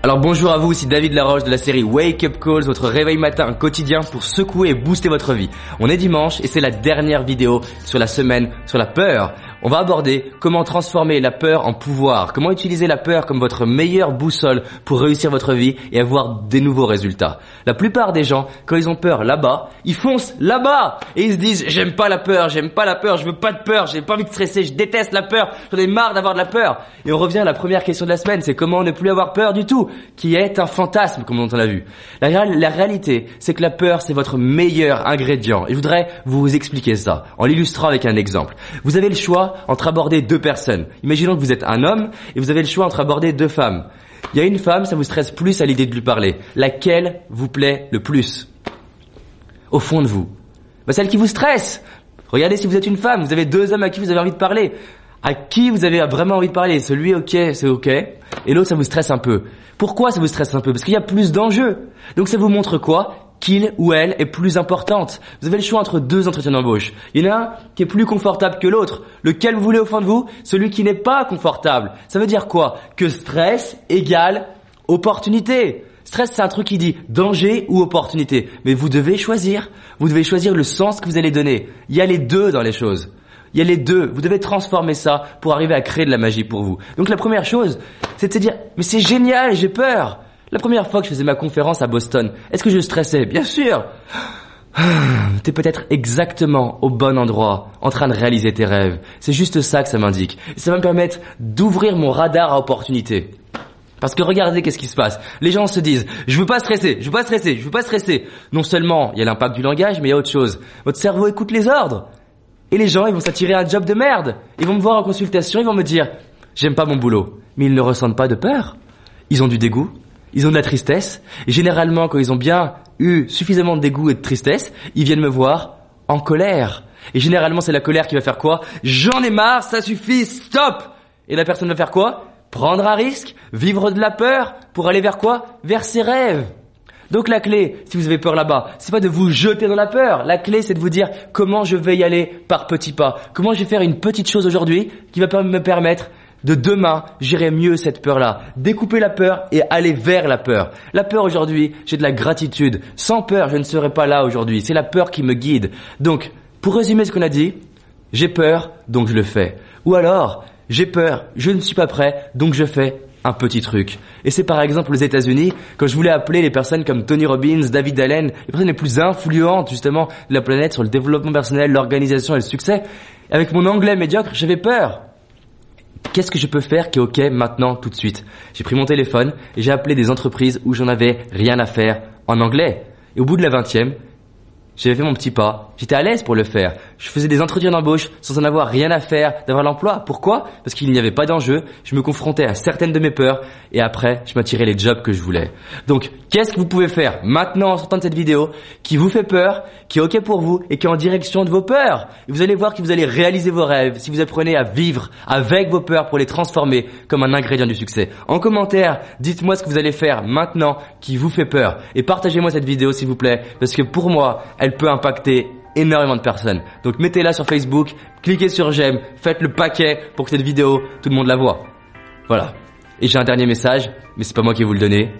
Alors bonjour à vous, ici David Laroche de la série Wake Up Calls, votre réveil matin quotidien pour secouer et booster votre vie. On est dimanche et c'est la dernière vidéo sur la semaine sur la peur. On va aborder comment transformer la peur en pouvoir, comment utiliser la peur comme votre meilleure boussole pour réussir votre vie et avoir des nouveaux résultats. La plupart des gens, quand ils ont peur là-bas, ils foncent là-bas et ils se disent j'aime pas la peur, j'aime pas la peur, je veux pas de peur, j'ai pas envie de stresser, je déteste la peur, j'en ai marre d'avoir de la peur. Et on revient à la première question de la semaine, c'est comment ne plus avoir peur du tout, qui est un fantasme comme on l'a vu. La, réalité, c'est que la peur, c'est votre meilleur ingrédient. Et je voudrais vous expliquer ça en l'illustrant avec un exemple. Vous avez le choix entre aborder deux personnes. Imaginons que vous êtes un homme et vous avez le choix entre aborder deux femmes. Il y a une femme, ça vous stresse plus à l'idée de lui parler. Laquelle vous plaît le plus? Au fond de vous. Bah, celle qui vous stresse. Regardez si vous êtes une femme, vous avez deux hommes à qui vous avez envie de parler. À qui vous avez vraiment envie de parler Celui, ok, c'est ok. Et l'autre, ça vous stresse un peu. Pourquoi ça vous stresse un peu? Parce qu'il y a plus d'enjeux. Donc ça vous montre quoi? Qu'il ou elle est plus importante. Vous avez le choix entre deux entretiens d'embauche. Il y en a un qui est plus confortable que l'autre. Lequel vous voulez au fond de vous? Celui qui n'est pas confortable. Ça veut dire quoi? Que stress égale opportunité. Stress, c'est un truc qui dit danger ou opportunité. Mais vous devez choisir. Vous devez choisir le sens que vous allez donner. Il y a les deux dans les choses. Il y a les deux. Vous devez transformer ça pour arriver à créer de la magie pour vous. Donc la première chose, c'est de se dire, mais c'est génial, j'ai peur. La première fois que je faisais ma conférence à Boston, est-ce que je stressais? Bien sûr T'es peut-être exactement au bon endroit, en train de réaliser tes rêves. C'est juste ça que ça m'indique. Ça va me permettre d'ouvrir mon radar à opportunités. Parce que regardez qu'est-ce qui se passe. Les gens se disent, je veux pas stresser, je veux pas stresser, je veux pas stresser. Non seulement il y a l'impact du langage, mais il y a autre chose. Votre cerveau écoute les ordres. Et les gens, ils vont s'attirer un job de merde. Ils vont me voir en consultation, ils vont me dire, j'aime pas mon boulot. Mais ils ne ressentent pas de peur. Ils ont du dégoût, ils ont de la tristesse. Et généralement, quand ils ont bien eu suffisamment de dégoût et de tristesse, ils viennent me voir en colère. Et généralement, c'est la colère qui va faire quoi? J'en ai marre, ça suffit, stop Et la personne va faire quoi? Prendre un risque, vivre de la peur, pour aller vers quoi? Vers ses rêves. Donc la clé, si vous avez peur là-bas, c'est pas de vous jeter dans la peur. La clé, c'est de vous dire comment je vais y aller par petits pas. Comment je vais faire une petite chose aujourd'hui qui va me permettre de demain, j'irai mieux cette peur-là. Découper la peur et aller vers la peur. La peur aujourd'hui, j'ai de la gratitude. Sans peur, je ne serais pas là aujourd'hui. C'est la peur qui me guide. Donc, pour résumer ce qu'on a dit, j'ai peur, donc je le fais. Ou alors, j'ai peur, je ne suis pas prêt, donc je fais un petit truc. Et c'est par exemple aux États-Unis, quand je voulais appeler les personnes comme Tony Robbins, David Allen, les personnes les plus influentes justement de la planète sur le développement personnel, l'organisation et le succès, avec mon anglais médiocre, j'avais peur. Qu'est-ce que je peux faire qui est OK maintenant tout de suite? J'ai pris mon téléphone et j'ai appelé des entreprises où j'en avais rien à faire en anglais. Et au bout de la vingtième, j'avais fait mon petit pas. J'étais à l'aise pour le faire. Je faisais des entretiens d'embauche sans en avoir rien à faire d'avoir l'emploi. Pourquoi? Parce qu'il n'y avait pas d'enjeu. Je me confrontais à certaines de mes peurs et après, je m'attirais les jobs que je voulais. Donc, qu'est-ce que vous pouvez faire maintenant en sortant de cette vidéo qui vous fait peur, qui est OK pour vous et qui est en direction de vos peurs? Et Vous allez voir que vous allez réaliser vos rêves si vous apprenez à vivre avec vos peurs pour les transformer comme un ingrédient du succès. En commentaire, dites-moi ce que vous allez faire maintenant qui vous fait peur et partagez-moi cette vidéo s'il vous plaît parce que pour moi, elle elle peut impacter énormément de personnes. Donc mettez-la sur Facebook, cliquez sur j'aime, faites le paquet pour que cette vidéo, tout le monde la voit. Voilà. Et j'ai un dernier message, mais c'est pas moi qui vais vous le donner,